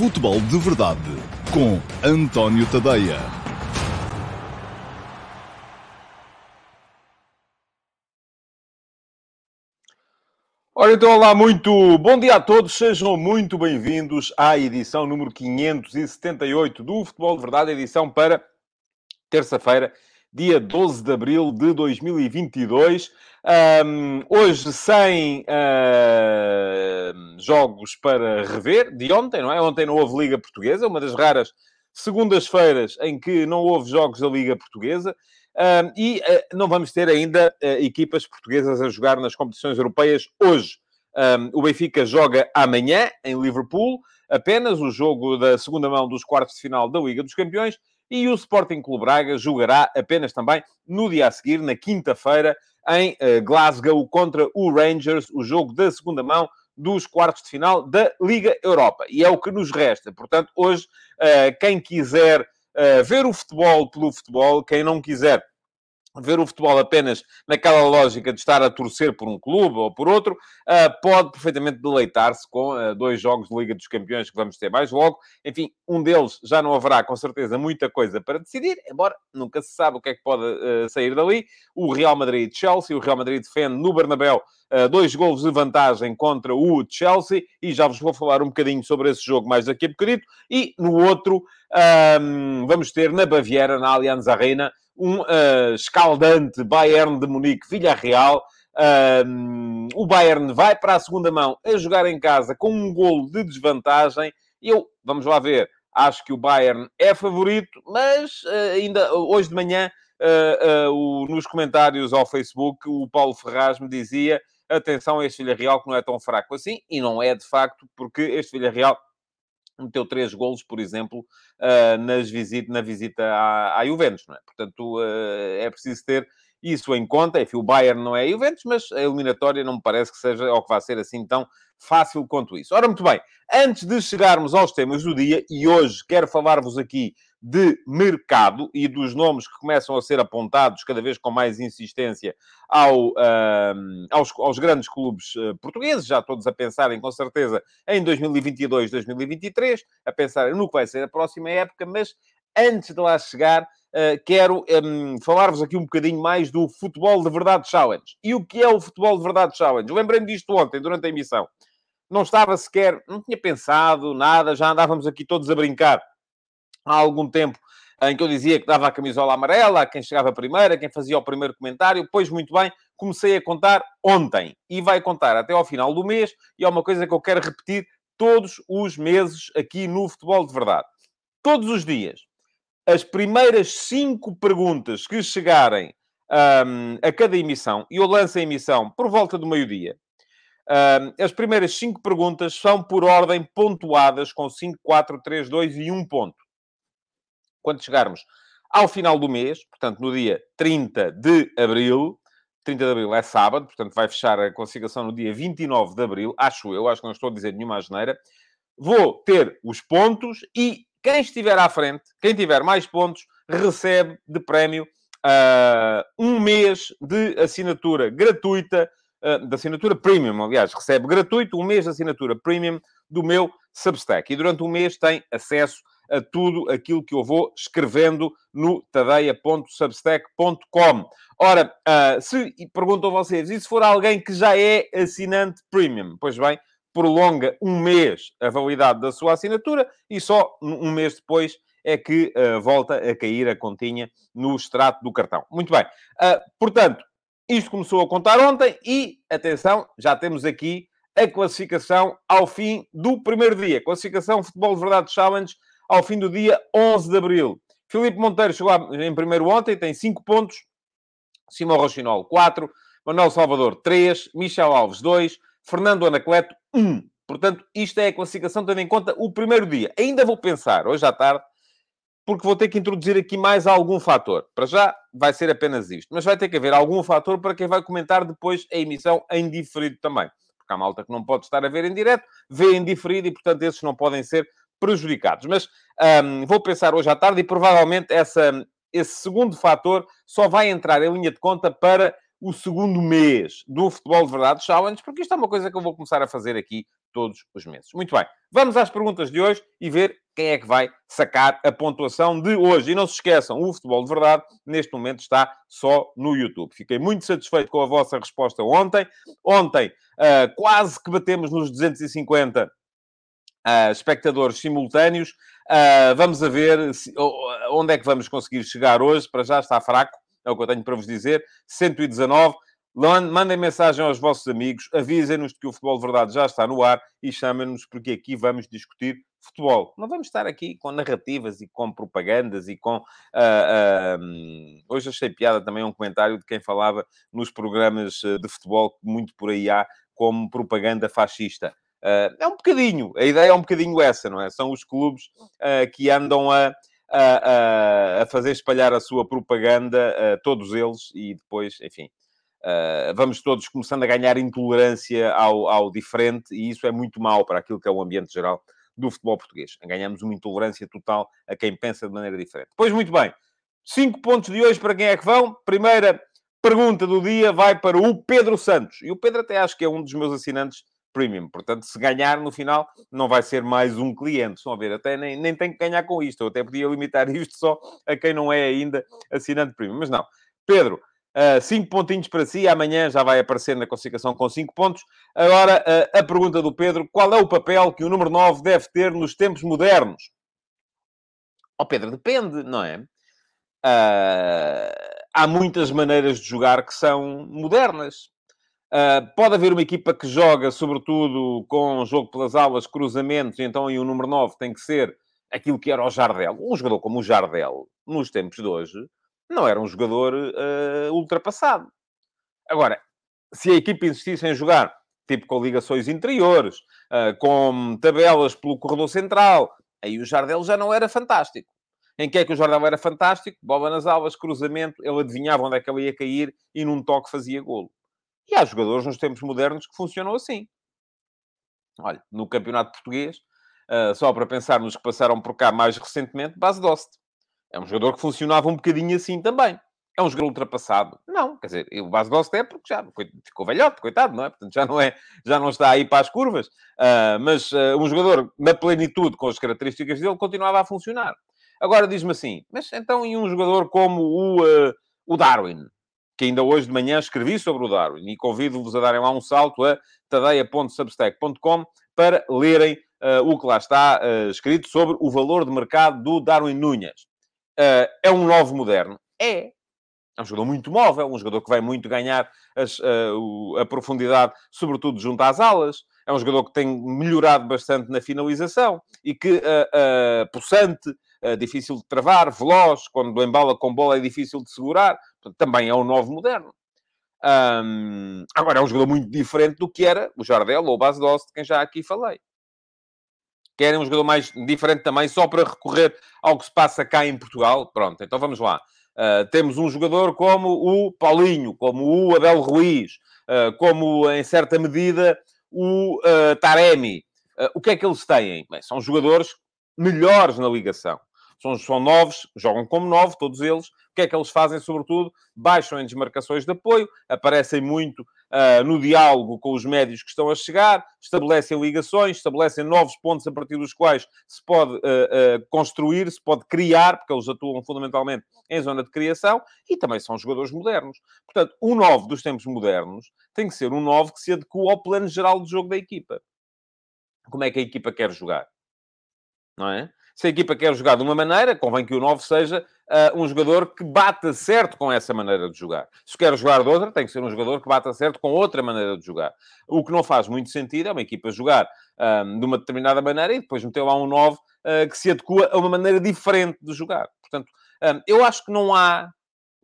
Futebol de Verdade com António Tadeia. Ora, então, olá, muito bom dia a todos, sejam muito bem-vindos à edição número 578 do Futebol de Verdade, edição para terça-feira, dia 12 de abril de 2022. Um, hoje sem uh, jogos para rever, de ontem, não é? Ontem não houve Liga Portuguesa, uma das raras segundas-feiras em que não houve jogos da Liga Portuguesa. Um, e uh, não vamos ter ainda uh, equipas portuguesas a jogar nas competições europeias hoje. Um, o Benfica joga amanhã em Liverpool, apenas o jogo da segunda mão dos quartos de final da Liga dos Campeões, e o Sporting Clube Braga jogará apenas também no dia a seguir, na quinta-feira, em uh, Glasgow contra o Rangers, o jogo da segunda mão dos quartos de final da Liga Europa. E é o que nos resta. Portanto, hoje, uh, quem quiser uh, ver o futebol pelo futebol, quem não quiser ver o futebol apenas naquela lógica de estar a torcer por um clube ou por outro, uh, pode perfeitamente deleitar-se com uh, dois jogos de Liga dos Campeões que vamos ter mais logo. Enfim, um deles já não haverá, com certeza, muita coisa para decidir, embora nunca se sabe o que é que pode uh, sair dali. O Real Madrid-Chelsea, o Real Madrid defende no Bernabéu dois golos de vantagem contra o Chelsea, e já vos vou falar um bocadinho sobre esse jogo mais daqui a bocadinho. E no outro, um, vamos ter na Baviera, na Allianz Arena, um uh, escaldante Bayern de Munique, Villarreal. Uh, o Bayern vai para a segunda mão a jogar em casa com um golo de desvantagem. Eu, vamos lá ver, acho que o Bayern é favorito, mas uh, ainda hoje de manhã, o, nos comentários ao Facebook, o Paulo Ferraz me dizia atenção este Villarreal que não é tão fraco assim, e não é de facto, porque este Villarreal meteu três golos, por exemplo, uh, nas visita, na visita à, à Juventus, é? Portanto, uh, é preciso ter isso em conta. Enfim, o Bayern não é a Juventus, mas a eliminatória não me parece que seja, ou que vá ser assim tão fácil quanto isso. Ora, muito bem, antes de chegarmos aos temas do dia, e hoje quero falar-vos aqui de mercado e dos nomes que começam a ser apontados cada vez com mais insistência ao, aos, aos, grandes clubes uh, portugueses, já todos a pensarem com certeza em 2022, 2023, a pensar no que vai ser a próxima época, mas antes de lá chegar, uh, quero um, falar-vos aqui um bocadinho mais do Futebol de Verdade Challenge. E o que é o Futebol de Verdade Challenge? Lembrei-me disto ontem, durante a emissão. Não estava sequer, não tinha pensado nada, já andávamos aqui todos a brincar há algum tempo em que eu dizia que dava a camisola amarela a quem chegava primeiro, a quem fazia o primeiro comentário. Pois, muito bem, comecei a contar ontem. E vai contar até ao final do mês. E é uma coisa que eu quero repetir todos os meses aqui no Futebol de Verdade. Todos os dias. As primeiras cinco perguntas que chegarem um, a cada emissão, e eu lanço a emissão por volta do meio-dia, um, as primeiras cinco perguntas são por ordem pontuadas com 5, 4, 3, 2 e 1 ponto quando chegarmos ao final do mês, portanto, no dia 30 de abril, 30 de abril é sábado, portanto, vai fechar a classificação no dia 29 de abril, acho eu, acho que não estou a dizer nenhuma asneira. Vou ter os pontos e quem estiver à frente, quem tiver mais pontos, recebe de prémio uh, um mês de assinatura gratuita, uh, de assinatura premium, aliás, recebe gratuito um mês de assinatura premium do meu Substack. E durante um mês tem acesso a tudo aquilo que eu vou escrevendo no tadeia.substack.com. Ora, uh, se perguntam vocês, e se for alguém que já é assinante premium? Pois bem, prolonga um mês a validade da sua assinatura e só um mês depois é que uh, volta a cair a continha no extrato do cartão. Muito bem. Uh, portanto, isto começou a contar ontem e, atenção, já temos aqui a classificação ao fim do primeiro dia. Classificação Futebol de Verdade Challenge ao fim do dia 11 de abril. Filipe Monteiro chegou em primeiro ontem, tem 5 pontos. Simão Rochinol, 4. Manuel Salvador, 3. Michel Alves, 2. Fernando Anacleto, 1. Portanto, isto é a classificação tendo em conta o primeiro dia. Ainda vou pensar, hoje à tarde, porque vou ter que introduzir aqui mais algum fator. Para já, vai ser apenas isto. Mas vai ter que haver algum fator para quem vai comentar depois a emissão em diferido também. Porque há malta que não pode estar a ver em direto, vê em diferido e, portanto, esses não podem ser prejudicados. Mas um, vou pensar hoje à tarde e provavelmente essa, esse segundo fator só vai entrar em linha de conta para o segundo mês do Futebol de Verdade Challenge, porque isto é uma coisa que eu vou começar a fazer aqui todos os meses. Muito bem, vamos às perguntas de hoje e ver quem é que vai sacar a pontuação de hoje. E não se esqueçam, o Futebol de Verdade, neste momento, está só no YouTube. Fiquei muito satisfeito com a vossa resposta ontem. Ontem, uh, quase que batemos nos 250 uh, espectadores simultâneos. Uh, vamos a ver se, onde é que vamos conseguir chegar hoje. Para já está fraco, é o que eu tenho para vos dizer. 119. Mandem mensagem aos vossos amigos, avisem-nos que o Futebol de Verdade já está no ar e chamem-nos, porque aqui vamos discutir futebol. Não vamos estar aqui com narrativas e com propagandas e com. Uh, uh, hoje achei piada também um comentário de quem falava nos programas de futebol, muito por aí há, como propaganda fascista. Uh, é um bocadinho, a ideia é um bocadinho essa, não é? São os clubes que andam a. A, a, fazer espalhar a sua propaganda, todos eles, e depois, enfim, Uh, vamos todos começando a ganhar intolerância ao, ao diferente, e isso é muito mau para aquilo que é o ambiente geral do futebol português. Ganhamos uma intolerância total a quem pensa de maneira diferente. Pois muito bem, cinco pontos de hoje para quem é que vão. Primeira pergunta do dia vai para o Pedro Santos. E o Pedro até acho que é um dos meus assinantes premium. Portanto, se ganhar no final, não vai ser mais um cliente. Estão a ver? Até nem, nem tenho que ganhar com isto. Eu até podia limitar isto só a quem não é ainda assinante premium. Mas não. Pedro, Uh, cinco pontinhos para si, amanhã já vai aparecer na classificação com cinco pontos. Agora, uh, a pergunta do Pedro: qual é o papel que o número 9 deve ter nos tempos modernos? Ó oh, Pedro, depende, não é? Uh, há muitas maneiras de jogar que são modernas. Pode haver uma equipa que joga, sobretudo, com jogo pelas aulas, cruzamentos, e então aí o número 9 tem que ser aquilo que era o Jardel. Um jogador como o Jardel, nos tempos de hoje, não era um jogador uh, ultrapassado. Agora, se a equipa insistisse em jogar, tipo com ligações interiores, uh, com tabelas pelo corredor central, aí o Jardel já não era fantástico. Em que é que o Jardel era fantástico? Bola nas aulas, cruzamento, ele adivinhava onde é que ele ia cair e num toque fazia golo. E há jogadores nos tempos modernos que funcionam assim. Olha, no campeonato português, uh, só para pensar nos que passaram por cá mais recentemente, base Dost. É um jogador que funcionava um bocadinho assim também. É um jogador ultrapassado? Não, quer dizer, o Bas Dost é porque já ficou velhote, coitado, não é? Portanto, já não, é, já não está aí para as curvas. Uh, mas uh, um jogador na plenitude, com as características dele, continuava a funcionar. Agora diz-me assim, mas então e um jogador como o, o Darwin? Que ainda hoje de manhã escrevi sobre o Darwin e convido-vos a darem lá um salto a tadeia.substack.com para lerem o que lá está escrito sobre o valor de mercado do Darwin Núñez. Uh, é um novo moderno? É. É um jogador muito móvel, um jogador que vai muito ganhar as, uh, a profundidade, sobretudo junto às alas. É um jogador que tem melhorado bastante na finalização e que, uh, uh, possante, uh, difícil de travar, veloz, quando embala com bola é difícil de segurar. Também é um novo moderno. Um, agora, é um jogador muito diferente do que era o Jardel ou o Bas Dost, de quem já aqui falei querem um jogador mais diferente também, só para recorrer ao que se passa cá em Portugal. Pronto, então vamos lá. Uh, temos um jogador como o Paulinho, como o Abel Ruiz, uh, como, em certa medida, o uh, Taremi. o que é que eles têm? Bem, são jogadores melhores na ligação. São, são novos, jogam como novos, todos eles. O que é que eles fazem, sobretudo? Baixam em desmarcações de apoio, aparecem muito uh, no diálogo com os médios que estão a chegar, estabelecem ligações, estabelecem novos pontos a partir dos quais se pode uh, uh, construir, se pode criar, porque eles atuam fundamentalmente em zona de criação, e também são jogadores modernos. Portanto, o 9 dos tempos modernos tem que ser um 9 que se adequa ao plano geral de jogo da equipa. Como é que a equipa quer jogar? Não é? Se a equipa quer jogar de uma maneira, convém que o 9 seja uh, um jogador que bata certo com essa maneira de jogar. Se quer jogar de outra, tem que ser um jogador que bata certo com outra maneira de jogar. O que não faz muito sentido é uma equipa jogar ah, de uma determinada maneira e depois meter lá um 9 uh, ah, que se adequa a uma maneira diferente de jogar. Portanto, um, eu acho que não há...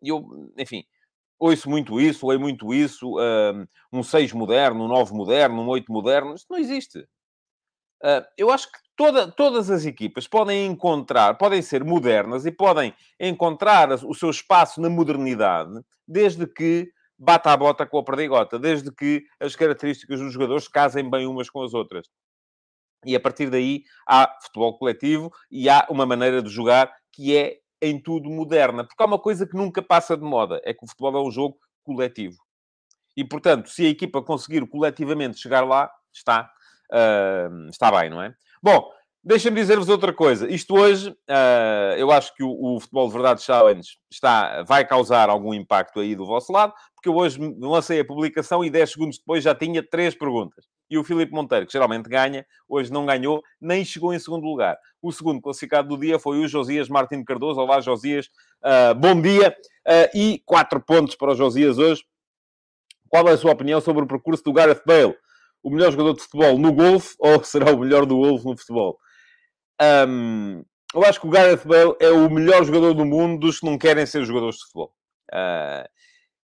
Eu, enfim, ouço muito isso, leio muito isso, um 6 moderno, um 9 moderno, um 8 moderno, isto não existe. Uh, eu acho que toda, todas as equipas podem encontrar, podem ser modernas e podem encontrar o seu espaço na modernidade, desde que bata a bota com a perdigota, desde que as características dos jogadores casem bem umas com as outras. E a partir daí há futebol coletivo e há uma maneira de jogar que é em tudo moderna. Porque há uma coisa que nunca passa de moda, é que o futebol é um jogo coletivo. E, portanto, se a equipa conseguir coletivamente chegar lá, está, uh, está bem, não é? Bom, Deixem-me dizer-vos outra coisa. Isto hoje, uh, eu acho que o, o, Futebol de Verdade Challenge está, vai causar algum impacto aí do vosso lado, porque eu hoje lancei a publicação e 10 segundos depois já tinha três perguntas. E o Filipe Monteiro, que geralmente ganha, hoje não ganhou, nem chegou em segundo lugar. O segundo classificado do dia foi o Josias Martins Cardoso. Olá, Josias. Uh, bom dia. Uh, e quatro pontos para o Josias hoje. Qual é a sua opinião sobre o percurso do Gareth Bale? O melhor jogador de futebol no golfe ou será o melhor do golfe no futebol? Um, eu acho que o Gareth Bale é o melhor jogador do mundo dos que não querem ser jogadores de futebol. Uh,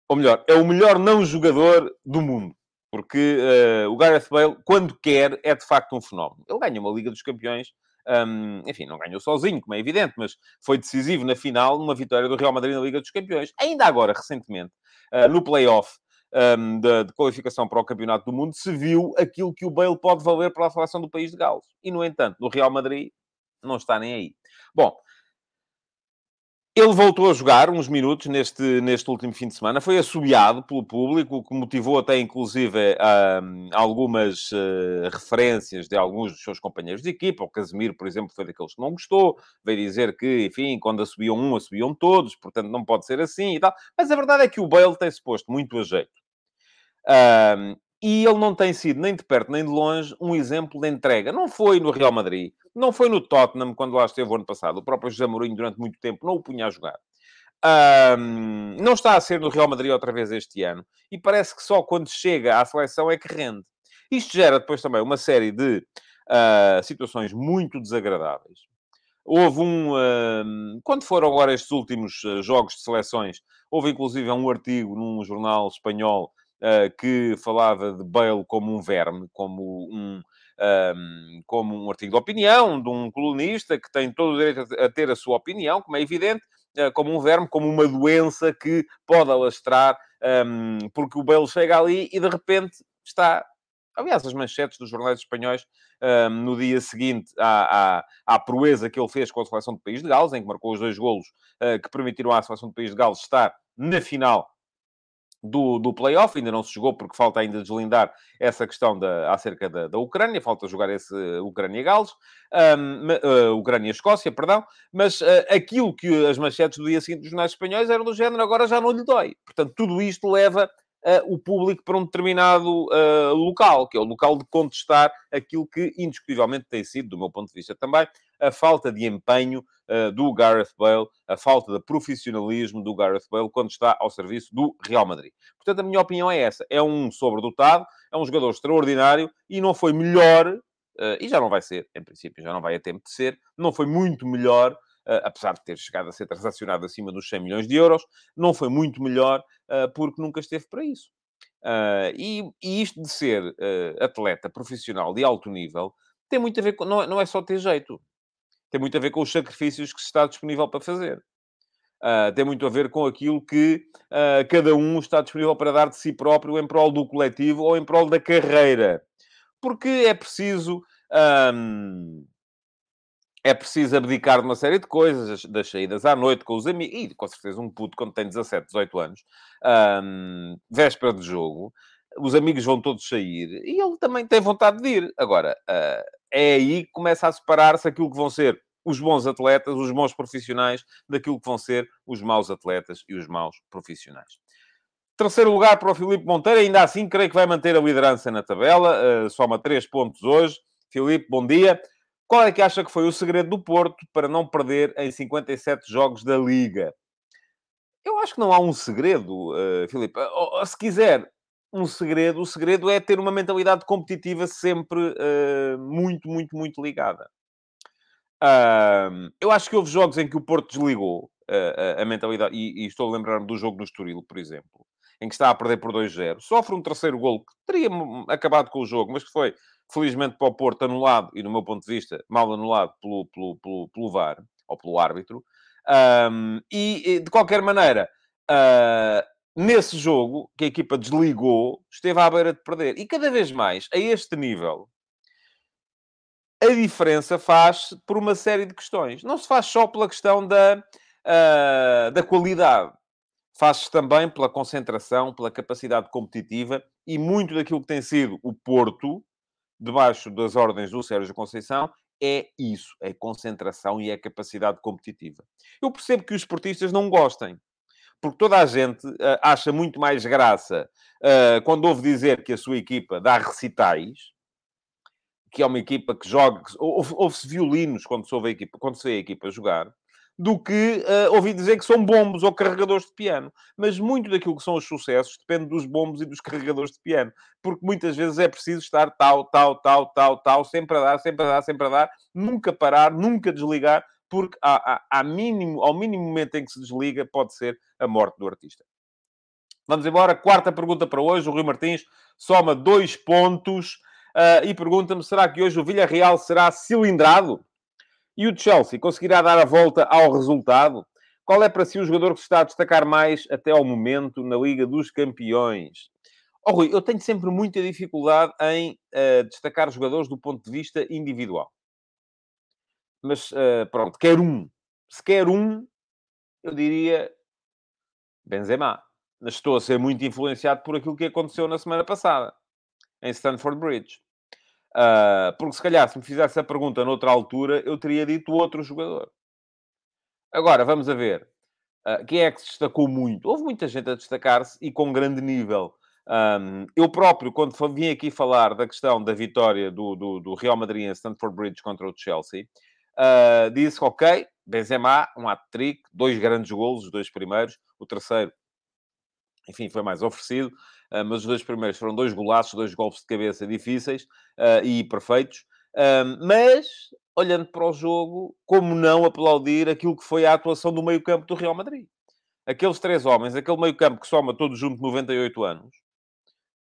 ou melhor, é o melhor não jogador do mundo. Porque uh, o Gareth Bale, quando quer, é de facto um fenómeno. Ele ganha uma Liga dos Campeões. Um, enfim, não ganhou sozinho, como é evidente, mas foi decisivo na final, numa vitória do Real Madrid na Liga dos Campeões. Ainda agora, recentemente, uh, no play-off um, de, de, qualificação para o Campeonato do Mundo, se viu aquilo que o Bale pode valer para a seleção do país de Gales. E, no entanto, no Real Madrid, não está nem aí. Bom, ele voltou a jogar uns minutos neste, neste último fim de semana, foi assobiado pelo público, o que motivou até, inclusive, um, algumas uh, referências de alguns dos seus companheiros de equipa. O Casemiro, por exemplo, foi daqueles que não gostou, veio dizer que, enfim, quando assobiam um, assobiam todos, portanto não pode ser assim e tal. Mas a verdade é que o Bale tem-se posto muito a jeito. Um, e ele não tem sido, nem de perto nem de longe, um exemplo de entrega. Não foi no Real Madrid, não foi no Tottenham, quando lá esteve o ano passado. O próprio José Mourinho, durante muito tempo, não o punha a jogar. Um, não está a ser no Real Madrid outra vez este ano. E parece que só quando chega à seleção é que rende. Isto gera depois também uma série de uh, situações muito desagradáveis. Houve um... Uh, quando foram agora estes últimos uh, jogos de seleções, houve inclusive um artigo num jornal espanhol uh, que falava de Bale como um verme, como um, um, como um artigo de opinião de um colunista que tem todo o direito a ter a sua opinião, como é evidente, uh, como um verme, como uma doença que pode alastrar, um, porque o Bale chega ali e de repente está aliás, as manchetes dos jornais espanhóis um, no dia seguinte à, à, à, proeza que ele fez com a seleção do País de Gales, em que marcou os dois golos uh, que permitiram à seleção do País de Gales estar na final do, do playoff, ainda não se jogou porque falta ainda deslindar essa questão da, acerca da, da Ucrânia, falta jogar esse Ucrânia-Gales, um, uh, Ucrânia-Escócia, perdão, mas uh, aquilo que as manchetes do dia seguinte dos jornais espanhóis eram do género, agora já não lhe dói. Portanto, tudo isto leva uh, o público para um determinado local, que é o local de contestar aquilo que indiscutivelmente tem sido, do meu ponto de vista também, a falta de empenho uh, do Gareth Bale, a falta de profissionalismo do Gareth Bale quando está ao serviço do Real Madrid. Portanto, a minha opinião é essa. É um sobredotado, é um jogador extraordinário e não foi melhor, uh, e já não vai ser, em princípio, já não vai a tempo de ser, não foi muito melhor, uh, apesar de ter chegado a ser transacionado acima dos 100 milhões de euros, não foi muito melhor porque nunca esteve para isso. E, e, isto de ser atleta profissional de alto nível tem muito a ver com. Não, é, não é só ter jeito tem muito a ver com os sacrifícios que se está disponível para fazer. Uh, tem muito a ver com aquilo que uh, cada um está disponível para dar de si próprio em prol do coletivo ou em prol da carreira. Porque é preciso. Um, é preciso abdicar de uma série de coisas, das saídas à noite com os amigos, e com certeza um puto quando tem 17, 18 anos, um, véspera de jogo, os amigos vão todos sair e ele também tem vontade de ir. Agora, uh, é aí que começa a separar-se aquilo que vão ser os bons atletas, os bons profissionais, daquilo que vão ser os maus atletas e os maus profissionais. Terceiro lugar para o Filipe Monteiro, ainda assim creio que vai manter a liderança na tabela, uh, soma três pontos hoje. Filipe, bom dia. Qual é que acha que foi o segredo do Porto para não perder em 57 jogos da Liga? Eu acho que não há um segredo, uh, Filipe. Uh, se quiser, um segredo. O segredo é ter uma mentalidade competitiva sempre uh, muito, muito, muito ligada. Uh, eu acho que houve jogos em que o Porto desligou uh, a mentalidade, e, e estou a lembrar-me do jogo do Estoril, por exemplo, em que está a perder por 2-0, sofre um terceiro gol que teria acabado com o jogo, mas que foi, felizmente, para o Porto anulado, e no meu ponto de vista, mal anulado pelo, pelo, pelo, pelo VAR, ou pelo árbitro. Um, e, de qualquer maneira, uh, nesse jogo, que a equipa desligou, esteve à beira de perder. E cada vez mais, a este nível, a diferença faz por uma série de questões. Não se faz só pela questão da, uh, da qualidade. faz-se também pela concentração, pela capacidade competitiva e muito daquilo que tem sido o Porto, debaixo das ordens do Sérgio Conceição, é isso, é concentração e é capacidade competitiva. Eu percebo que os esportistas não gostem, porque toda a gente uh, acha muito mais graça uh, quando ouve dizer que a sua equipa dá recitais, que é uma equipa que joga, ouve-se violinos quando se ouve a equipa, quando se vê a equipa jogar, do que uh, ouvir dizer que são bombos ou carregadores de piano. Mas muito daquilo que são os sucessos depende dos bombos e dos carregadores de piano. Porque muitas vezes é preciso estar tal, tal, tal, tal, tal, sempre a dar, sempre a dar, sempre a dar, nunca parar, nunca desligar, porque há, há, há mínimo, ao mínimo momento em que se desliga pode ser a morte do artista. Vamos embora. Quarta pergunta para hoje. O Rui Martins soma dois pontos uh, e pergunta-me: será que hoje o Villarreal será cilindrado? E o Chelsea conseguirá dar a volta ao resultado? Qual é para si o jogador que se está a destacar mais até ao momento na Liga dos Campeões? Oh, Rui, eu tenho sempre muita dificuldade em uh, destacar jogadores do ponto de vista individual. Mas uh, pronto, quer um. Se quer um, eu diria Benzema. Mas estou a ser muito influenciado por aquilo que aconteceu na semana passada, em Stanford Bridge. Uh, porque se calhar, se me fizesse a pergunta noutra altura, eu teria dito outro jogador. Agora, vamos a ver. Uh, quem é que se destacou muito? Houve muita gente a destacar-se e com grande nível. Um, eu próprio, quando vim aqui falar da questão da vitória do, do, do Real Madrid em Stanford Bridge contra o Chelsea, uh, disse, ok, Benzema, um hat-trick, dois grandes golos, os dois primeiros. O terceiro, enfim, foi mais oferecido. Ah, mas os dois primeiros foram dois golaços, dois golpes de cabeça difíceis ah, e perfeitos. mas, olhando para o jogo, como não aplaudir aquilo que foi a atuação do meio-campo do Real Madrid? Aqueles três homens, aquele meio-campo que soma todos juntos 98 anos,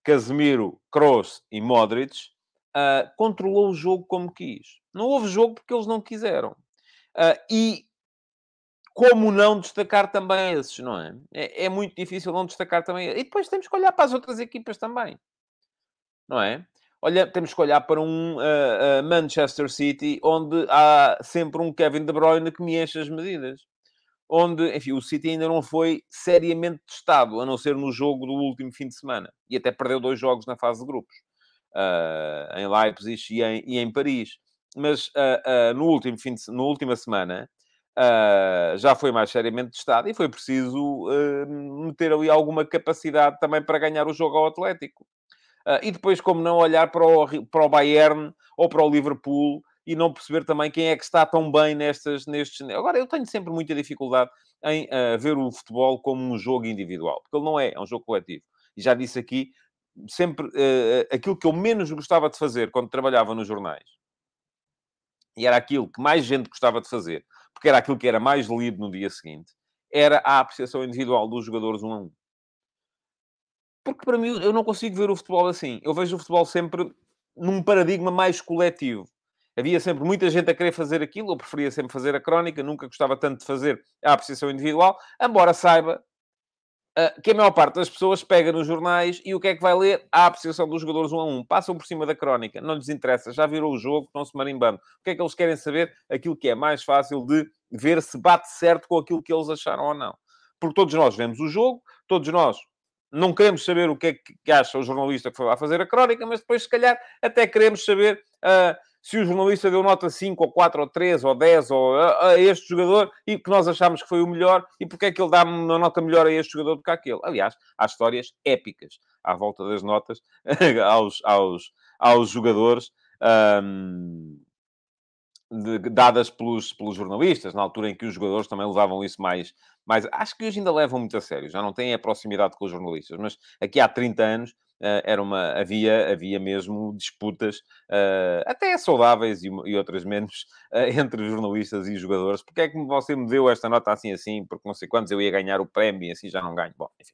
Casemiro, Kroos e Modric, uh, controlou o jogo como quis. Não houve jogo porque eles não quiseram. Uh, e como não destacar também esses, não é? é? é? muito difícil não destacar também. E depois temos que olhar para as outras equipas também, não é? Olha, temos que olhar para um uh, uh, Manchester City, onde há sempre um Kevin De Bruyne que me enche as medidas. Onde, enfim, o City ainda não foi seriamente testado, a não ser no jogo do último fim de semana. E até perdeu dois jogos na fase de grupos. Uh, em Leipzig e em, e em Paris. Mas no último fim de, na última semana, Uh, já foi mais seriamente testado e foi preciso uh, meter ali alguma capacidade também para ganhar o jogo ao Atlético. Uh, e depois, como não olhar para o, para o Bayern ou para o Liverpool e não perceber também quem é que está tão bem nestas, nestes... Agora, eu tenho sempre muita dificuldade em ver o futebol como um jogo individual, porque ele não é, é um jogo coletivo. E já disse aqui, sempre aquilo que eu menos gostava de fazer quando trabalhava nos jornais, e era aquilo que mais gente gostava de fazer, porque era aquilo que era mais lido no dia seguinte, era a apreciação individual dos jogadores um a um. Porque para mim eu não consigo ver o futebol assim. Eu vejo o futebol sempre num paradigma mais coletivo. Havia sempre muita gente a querer fazer aquilo, eu preferia sempre fazer a crónica, nunca gostava tanto de fazer a apreciação individual, embora saiba uh, que a maior parte das pessoas pega nos jornais e o que é que vai ler? A apreciação dos jogadores um a um. Passam por cima da crónica, não lhes interessa, já virou o jogo, estão-se marimbando. O que é que eles querem saber? Aquilo que é mais fácil de ver se bate certo com aquilo que eles acharam ou não. Porque todos nós vemos o jogo, todos nós não queremos saber o que é que acha o jornalista que foi lá fazer a crónica, mas depois, se calhar, até queremos saber uh, se o jornalista deu nota 5, ou 4, ou 3, ou 10 ou a, a, este jogador e que nós achamos que foi o melhor e porque é que ele dá uma nota melhor a este jogador do que àquele. Aliás, há histórias épicas à volta das notas aos, aos, aos jogadores. Um, de, dadas pelos, pelos jornalistas, na altura em que os jogadores também levavam isso mais, mais... Acho que hoje ainda levam muito a sério, já não têm a proximidade com os jornalistas, mas aqui há 30 anos era uma, havia, havia mesmo disputas, uh, até saudáveis e, e outras menos, uh, entre jornalistas e jogadores. Porque é que você me deu esta nota assim, assim? Porque não sei quantos eu ia ganhar o prémio e assim já não ganho. Bom, enfim.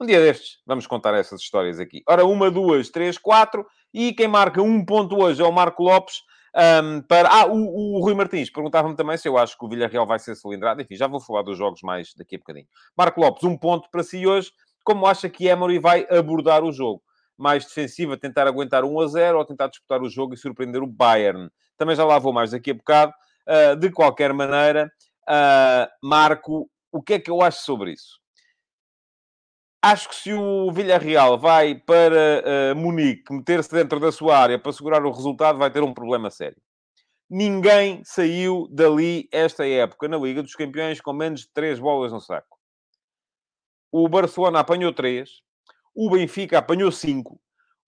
Um dia destes, vamos contar essas histórias aqui. Ora, uma, duas, três, quatro. E quem marca um ponto hoje é o Marco Lopes. Um, para... Ah, o, o Rui Martins perguntava-me também se eu acho que o Villarreal vai ser cilindrado. Enfim, já vou falar dos jogos mais daqui a bocadinho. Marco Lopes, um ponto para si hoje como acha que Emery vai abordar o jogo. Mais defensiva, tentar aguentar 1 a 0 ou tentar disputar o jogo e surpreender o Bayern. Também já lá vou mais daqui a bocado. Uh, de qualquer maneira, uh, Marco, o que é que eu acho sobre isso? Acho que se o Villarreal vai para uh, Munique meter-se dentro da sua área para segurar o resultado, vai ter um problema sério. Ninguém saiu dali esta época na Liga dos Campeões com menos de 3 bolas no saco. O Barcelona apanhou 3, o Benfica apanhou 5,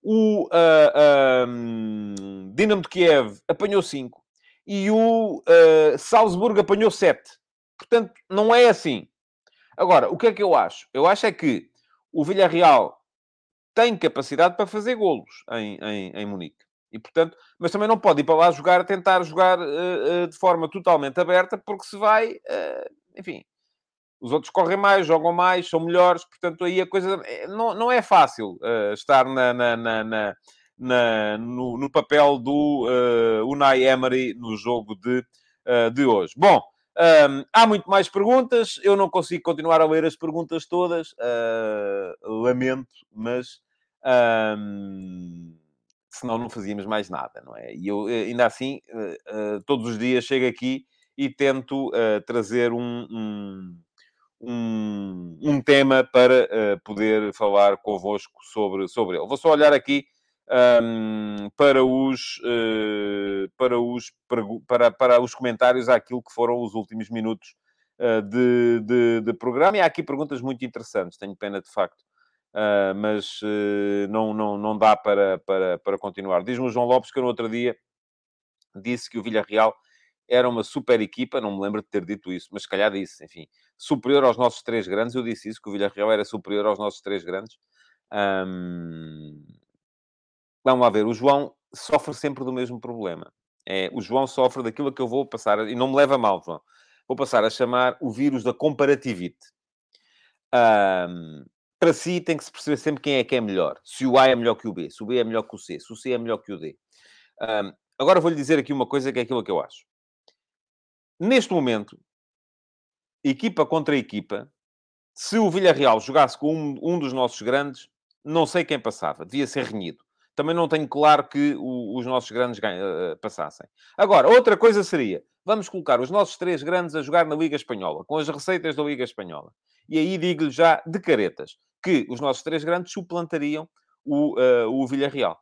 o uh, Dinamo de Kiev apanhou 5 e o uh, Salzburgo apanhou 7. Portanto, não é assim. Agora, o que é que eu acho? Eu acho é que o Villarreal tem capacidade para fazer golos em, em, em Munique. E, portanto, mas também não pode ir para lá jogar, tentar jogar uh, uh, de forma totalmente aberta, porque se vai, enfim, os outros correm mais, jogam mais, são melhores, portanto, aí a coisa não, não é fácil estar na, na, na, na no, no, papel do Unai Emery no jogo de, de hoje. Bom, um, há muito mais perguntas, eu não consigo continuar a ler as perguntas todas, lamento, mas. Um senão não fazíamos mais nada, não é? E eu, ainda assim, uh, uh, todos os dias chego aqui e tento uh, trazer um, um, um, um, tema para poder falar convosco sobre, sobre ele. Vou só olhar aqui um, para, os, para, os, para, para os comentários àquilo que foram os últimos minutos de, de, de programa. E há aqui perguntas muito interessantes, tenho pena de facto Uh, mas uh, não, não, não dá para, para, para continuar. Diz-me o João Lopes que no outro dia disse que o Villarreal era uma super equipa, não me lembro de ter dito isso, mas se calhar disse, enfim, superior aos nossos três grandes, eu disse isso, que o Villarreal era superior aos nossos três grandes. Vamos lá ver, o João sofre sempre do mesmo problema. É, o João sofre daquilo que eu vou passar, e não me leva mal, João, vou passar a chamar o vírus da comparativite. Para si tem que se perceber sempre quem é que é melhor. Se o A é melhor que o B, se o B é melhor que o C, se o C é melhor que o D. Agora vou-lhe dizer aqui uma coisa que é aquilo que eu acho. Neste momento, equipa contra equipa, se o Villarreal jogasse com um, um dos nossos grandes, não sei quem passava. Devia ser renhido. Também não tenho claro que o, os nossos grandes uh, passassem. Agora, outra coisa seria, vamos colocar os nossos três grandes a jogar na Liga Espanhola, com as receitas da Liga Espanhola. E aí digo-lhe já de caretas que os nossos três grandes suplantariam o, uh, o Villarreal.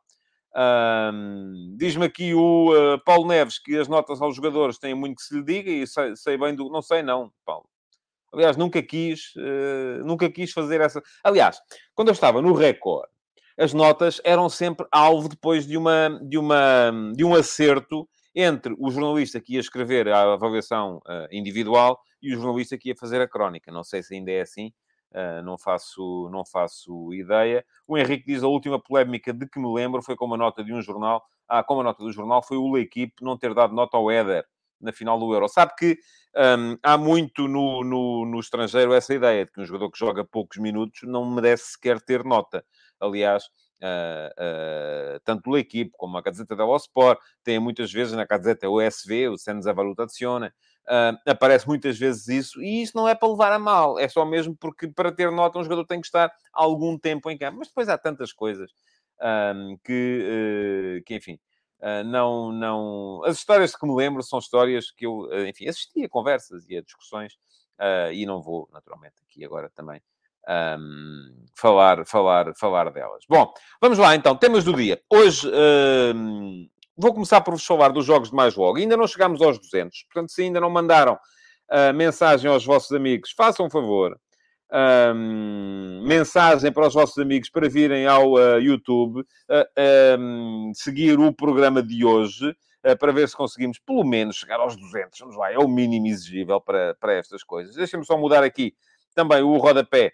Um, Diz-me aqui o uh, Paulo Neves que as notas aos jogadores têm muito que se lhe diga e sei, sei bem do. Não sei, não, Paulo. Aliás, nunca quis, uh, nunca quis fazer essa. Aliás, quando eu estava no Record, as notas eram sempre alvo depois de, uma, de, uma, de um acerto entre o jornalista que ia escrever a avaliação uh, individual e o jornalista que ia fazer a crónica. Não sei se ainda é assim, Uh, não, faço, não faço ideia. O Henrique diz a última polémica de que me lembro foi com uma nota de um jornal. Ah, com uma nota do jornal foi o L'Equipe não ter dado nota ao Éder na final do Euro. Sabe que um, há muito no, no, no, estrangeiro essa ideia de que um jogador que joga poucos minutos não merece sequer ter nota. Aliás, uh, uh, tanto o L'Equipe como a Gazeta dello Sport têm muitas vezes na Gazeta OSV, o Senza Valutazione, Uh, aparece muitas vezes isso, e isso não é para levar a mal, é só mesmo porque para ter nota um jogador tem que estar algum tempo em campo. Mas depois há tantas coisas um, que, uh, que, enfim, uh, não, não... As histórias que me lembro são histórias que eu, enfim, assisti a conversas e a discussões, e não vou, naturalmente, aqui agora também um, falar, falar, falar delas. Bom, vamos lá então, temas do dia. Hoje vou começar por vos falar dos jogos de mais logo. Ainda não chegámos aos 200, portanto, se ainda não mandaram uh, mensagem aos vossos amigos, façam um favor. Um, mensagem para os vossos amigos para virem ao uh, YouTube, uh, um, seguir o programa de hoje, para ver se conseguimos pelo menos chegar aos 200. Vamos lá, é o mínimo exigível para, para estas coisas. Deixem-me só mudar aqui também o rodapé,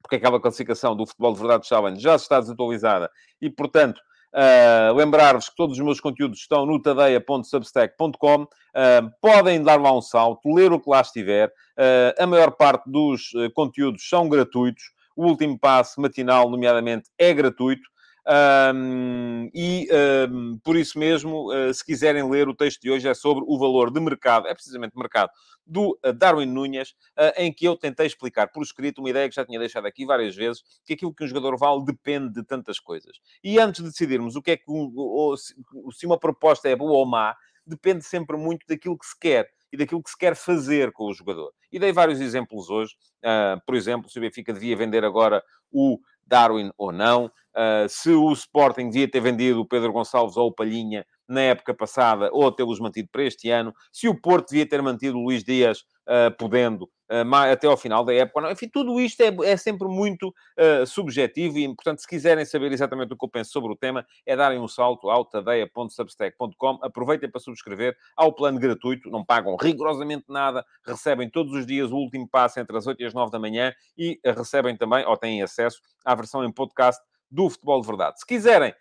porque aquela classificação do Futebol de Verdade Challenge já está desatualizada e, portanto, Uh, Lembrar-vos que todos os meus conteúdos estão no tadeia.substack.com. Uh, podem dar lá um salto, ler o que lá estiver. Uh, a maior parte dos conteúdos são gratuitos. O último passo matinal, nomeadamente, é gratuito. Um, e um, por isso mesmo, uh, se quiserem ler, o texto de hoje é sobre o valor de mercado, é precisamente mercado, do uh, Darwin Nunes, uh, em que eu tentei explicar por escrito uma ideia que já tinha deixado aqui várias vezes, que aquilo que um jogador vale depende de tantas coisas. E antes de decidirmos o que é que ou, se uma proposta é boa ou má, depende sempre muito daquilo que se quer e daquilo que se quer fazer com o jogador. E dei vários exemplos hoje. Uh, por exemplo, se o Benfica devia vender agora o Darwin ou não, uh, se o Sporting devia ter vendido o Pedro Gonçalves ou o Palhinha na época passada ou tê-los mantido para este ano, se o Porto devia ter mantido o Luís Dias uh, podendo uh, até ao final da época. Não. Enfim, tudo isto é, é sempre muito uh, subjetivo e, portanto, se quiserem saber exatamente o que eu penso sobre o tema, é darem um salto ao tadeia.substack.com. Aproveitem para subscrever ao plano gratuito, não pagam rigorosamente nada, recebem todos os dias o último passo entre as 8 e as 9 da manhã e recebem também, ou têm acesso à versão em podcast do Futebol de Verdade. Se quiserem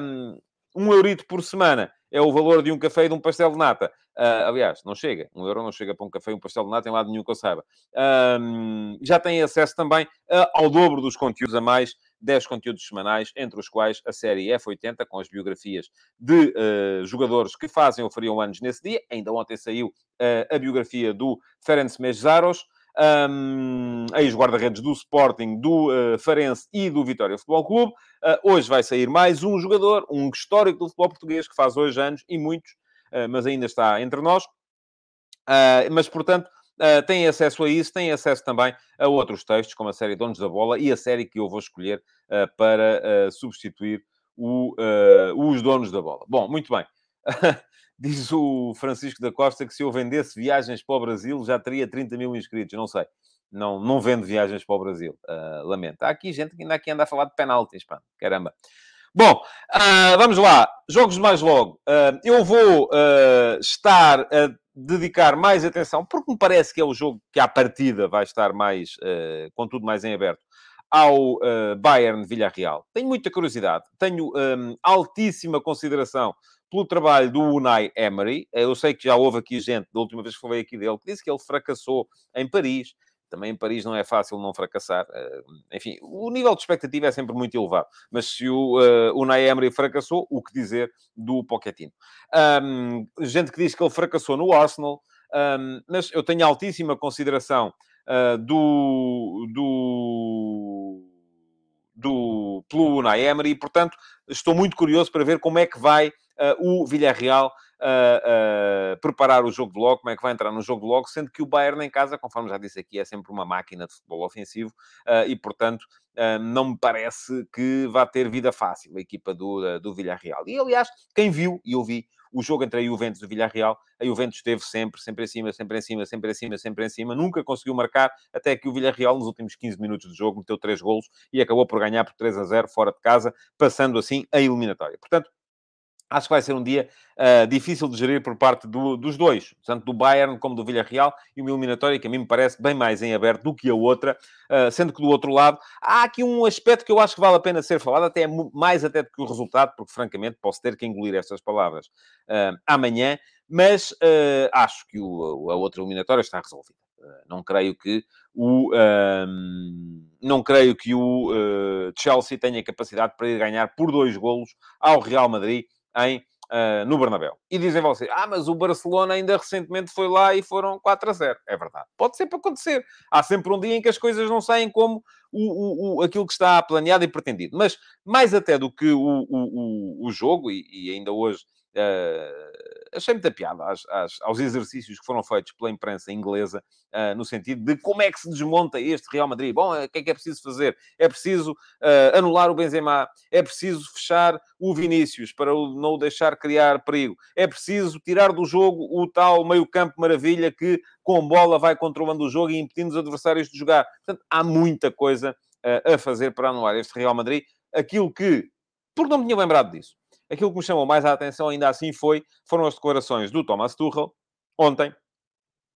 um, um eurito por semana é o valor de um café e de um pastel de nata. Uh, aliás, não chega. Um euro não chega para um café e um pastel de nata em lado nenhum que eu saiba. Um, já têm acesso também uh, ao dobro dos conteúdos a mais. 10 conteúdos semanais, entre os quais a série F80, com as biografias de uh, jogadores que fazem ou fariam anos nesse dia. Ainda ontem saiu a biografia do Ferenc Meszaros, um, ex-guarda-redes do Sporting, do uh, Farense e do Vitória Futebol Clube. Uh, hoje vai sair mais um jogador, um histórico do futebol português, que faz hoje anos, e muitos, uh, mas ainda está entre nós. mas, portanto, uh, têm acesso a isso, têm acesso também a outros textos, como a série Donos da Bola e a série que eu vou escolher para substituir o, os Donos da Bola. Bom, muito bem. Diz o Francisco da Costa que se eu vendesse viagens para o Brasil já teria 30 mil inscritos. Não sei. Não, não vendo viagens para o Brasil. Uh, lamento. Há aqui gente que ainda aqui anda a falar de penaltis. Pá. Caramba. Bom, uh, vamos lá. Jogos mais logo. Uh, eu vou estar a dedicar mais atenção, porque me parece que é o jogo que à partida vai estar mais, com tudo mais em aberto, ao Bayern Villarreal. Tenho muita curiosidade. Tenho um, altíssima consideração pelo trabalho do Unai Emery. Eu sei que já houve aqui gente, da última vez que falei aqui dele, que disse que ele fracassou em Paris. Também em Paris não é fácil não fracassar. Eh, enfim, o nível de expectativa é sempre muito elevado. Mas se o uh, Unai Emery fracassou, o que dizer do Pochettino? Um, gente que diz que ele fracassou no Arsenal. Um, mas eu tenho altíssima consideração uh, do... do do, pelo Unai Emery portanto, estou muito curioso para ver como é que vai uh, o Villarreal uh, uh, preparar o jogo de logo, como é que vai entrar no jogo de logo, sendo que o Bayern em casa, conforme já disse aqui, é sempre uma máquina de futebol ofensivo e, portanto, não me parece que vá ter vida fácil a equipa do, do Villarreal. E, aliás, quem viu, e eu vi, o jogo entre a Juventus e o Villarreal, a Juventus esteve sempre, sempre em cima, sempre em cima, sempre em cima, sempre em cima, nunca conseguiu marcar, até que o Villarreal, nos últimos 15 minutos de jogo, meteu 3 golos e acabou por ganhar por 3 a 0 fora de casa, passando assim a eliminatória. Portanto, Acho que vai ser um dia uh, difícil de gerir por parte do, dos dois, tanto do Bayern como do Villarreal, e uma eliminatória que a mim me parece bem mais em aberto do que a outra, uh, sendo que do outro lado há aqui um aspecto que eu acho que vale a pena ser falado, até mais até do que o resultado, porque francamente posso ter que engolir estas palavras uh, amanhã, mas acho que o, a outra eliminatória está resolvida. não creio que o não creio que o Chelsea tenha capacidade para ir ganhar por dois golos ao Real Madrid em, uh, no Bernabéu. E dizem vocês, ah, mas o Barcelona ainda recentemente foi lá e foram 4 a 0. É verdade. Pode sempre acontecer. Há sempre um dia em que as coisas não saem como o, o, o aquilo que está planeado e pretendido. Mas mais até do que o, o, jogo, e, e ainda hoje Uh, achei muita piada aos exercícios que foram feitos pela imprensa inglesa, uh, no sentido de como é que se desmonta este Real Madrid. Bom, o que é que é preciso fazer? É preciso uh, anular o Benzema, é preciso fechar o Vinícius para não o deixar criar perigo, é preciso tirar do jogo o tal meio-campo maravilha que com bola vai controlando o jogo e impedindo os adversários de jogar. Portanto, há muita coisa a fazer para anular este Real Madrid. Aquilo que, porque não me tinha lembrado disso, Aquilo que me chamou mais a atenção ainda assim foi, foram as declarações do Thomas Tuchel, ontem,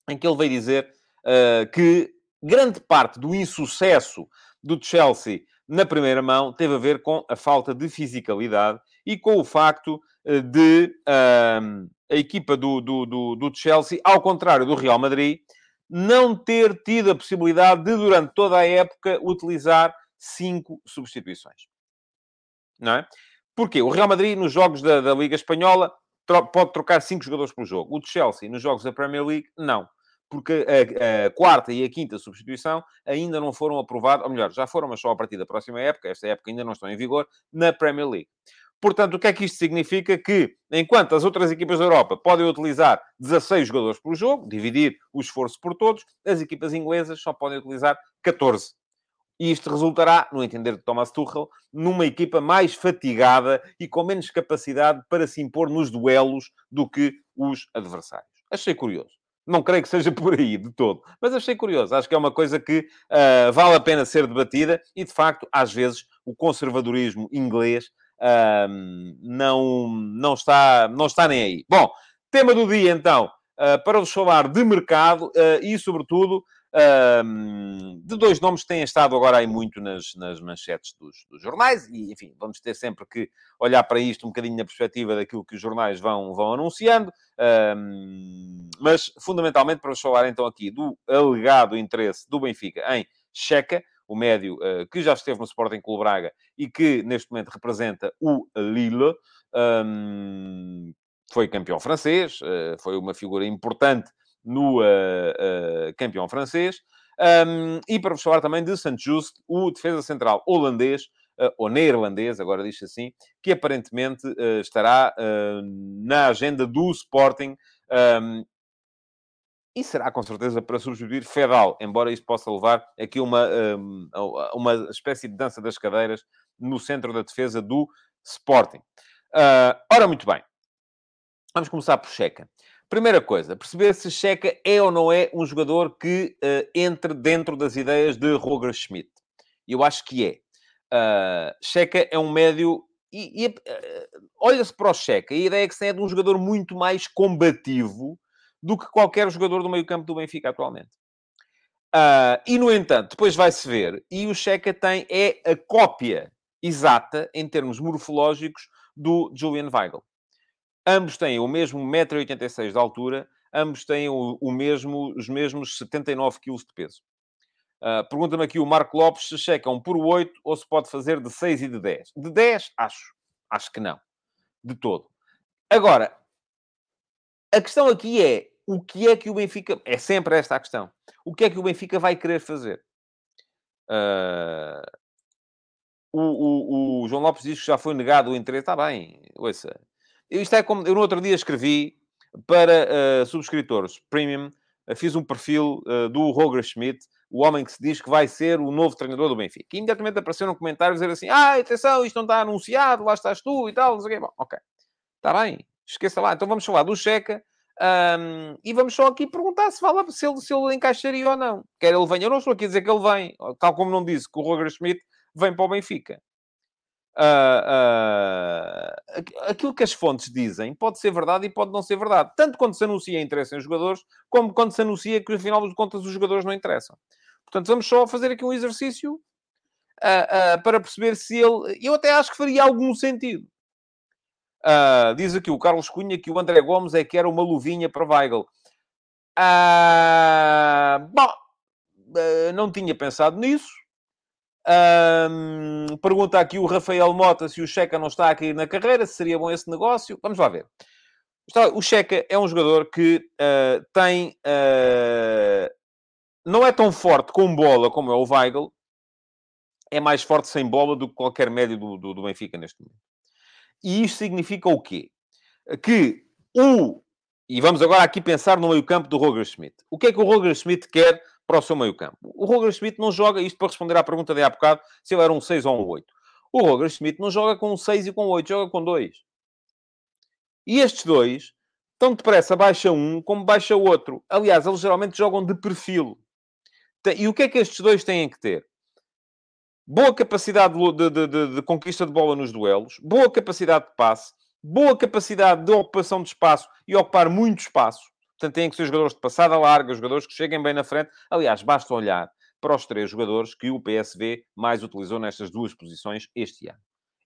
em que ele veio dizer uh, que grande parte do insucesso do Chelsea na primeira mão teve a ver com a falta de fisicalidade e com o facto uh, de uh, a equipa do, do, do, do Chelsea, ao contrário do Real Madrid, não ter tido a possibilidade de, durante toda a época, utilizar cinco substituições. Não é? Porquê? O Real Madrid, nos jogos da, da Liga Espanhola, tro pode trocar cinco jogadores por jogo. O de Chelsea, nos jogos da Premier League, não. Porque a, a, quarta e a quinta substituição ainda não foram aprovadas, ou melhor, já foram, mas só a partir da próxima época, esta época ainda não estão em vigor, na Premier League. Portanto, o que é que isto significa? Que, enquanto as outras equipas da Europa podem utilizar 16 jogadores por jogo, dividir o esforço por todos, as equipas inglesas só podem utilizar 14. E isto resultará, no entender de Thomas Tuchel, numa equipa mais fatigada e com menos capacidade para se impor nos duelos do que os adversários. Achei curioso. Não creio que seja por aí de todo, mas achei curioso. Acho que é uma coisa que uh, vale a pena ser debatida e, de facto, às vezes o conservadorismo inglês uh, não, não, está, não está nem aí. Bom, tema do dia então, uh, para vos falar de mercado e, sobretudo, de dois nomes que têm estado agora aí muito nas, nas manchetes dos, dos, jornais, e enfim, vamos ter sempre que olhar para isto um bocadinho na perspectiva daquilo que os jornais vão, vão anunciando, mas fundamentalmente para falar então aqui do alegado interesse do Benfica em Checa, o médio uh, que já esteve no Sporting Clube Braga e que neste momento representa o Lille. Um, foi campeão francês, uh, foi uma figura importante no uh, uh, campeão francês. Um, e para vos falar também de St. Just, o defesa central holandês, uh, ou neerlandês, agora diz assim, que aparentemente estará na agenda do Sporting. Um, e será com certeza para substituir Fedal, embora isto possa levar aqui uma, uma espécie de dança das cadeiras no centro da defesa do Sporting. Uh, ora, muito bem. Vamos começar por Checa. Primeira coisa, perceber se Checa é ou não é um jogador que uh, entre dentro das ideias de Roger Schmidt. Eu acho que é. Uh, Checa é um médio... E, e uh, olha-se para o Checa, a ideia é que é de um jogador muito mais combativo do que qualquer jogador do meio campo do Benfica atualmente. E, no entanto, depois vai-se ver, e o Checa tem, é a cópia exata, em termos morfológicos, do Julian Weigl. Ambos têm o mesmo 1,86m de altura, ambos têm o, o, mesmo, os mesmos 79 kg de peso. Uh, Pergunta-me aqui o Marco Lopes se checam por 8 ou se pode fazer de 6 e de 10. De 10, acho. Acho que não. De todo. Agora, a questão aqui é o que é que o Benfica... É sempre esta a questão. O que é que o Benfica vai querer fazer? Uh... O, o, o, João Lopes diz que já foi negado o interesse. Está bem, ouça. Isto é como... Eu no outro dia escrevi para uh, subscritores premium, uh, fiz um perfil uh, do Roger Schmidt, o homem que se diz que vai ser o novo treinador do Benfica. E imediatamente apareceu um comentário dizer assim, ah, atenção, isto não está anunciado, lá estás tu e tal, não sei o quê. Bom, ok. Está bem, esqueça lá. Então vamos falar do Checa um, e vamos só aqui perguntar se, fala, se, ele, se ele encaixaria ou não. Quer ele venha, eu não estou aqui a dizer que ele vem, tal como não disse que o Roger Schmidt vem para o Benfica uh, aquilo que as fontes dizem pode ser verdade e pode não ser verdade. Tanto quando se anuncia interesse em jogadores, como quando se anuncia que, afinal de contas, os jogadores não interessam. Portanto, vamos só fazer aqui um exercício uh, para perceber se ele... Eu até acho que faria algum sentido. diz aqui o Carlos Cunha que o André Gomes é que era uma luvinha para Weigl. bom, não tinha pensado nisso. Um, pergunta aqui o Rafael Mota se o Checa não está aqui na carreira, se seria bom esse negócio. Vamos lá ver. O Checa é um jogador que uh, tem. Uh, não é tão forte com bola como é o Weigl, é mais forte sem bola do que qualquer médio do, do, do Benfica neste momento. E isto significa o quê? Que o. E vamos agora aqui pensar no meio-campo do Roger Schmidt. O que é que o Roger Schmidt quer para o seu meio-campo. O Roger Schmidt não joga, isto para responder à pergunta de há bocado, se ele era um 6 ou um 8. O Roger Schmidt não joga com um 6 e com um 8, joga com 2. E estes dois, tão depressa baixa um como baixa outro. Aliás, eles geralmente jogam de perfil. E o que é que estes dois têm que ter? Boa capacidade de, de, de, de conquista de bola nos duelos, boa capacidade de passe, boa capacidade de ocupação de espaço e ocupar muito espaço. Portanto, têm que ser jogadores de passada larga, jogadores que cheguem bem na frente. Aliás, basta olhar para os três jogadores que o PSV mais utilizou nestas duas posições este ano.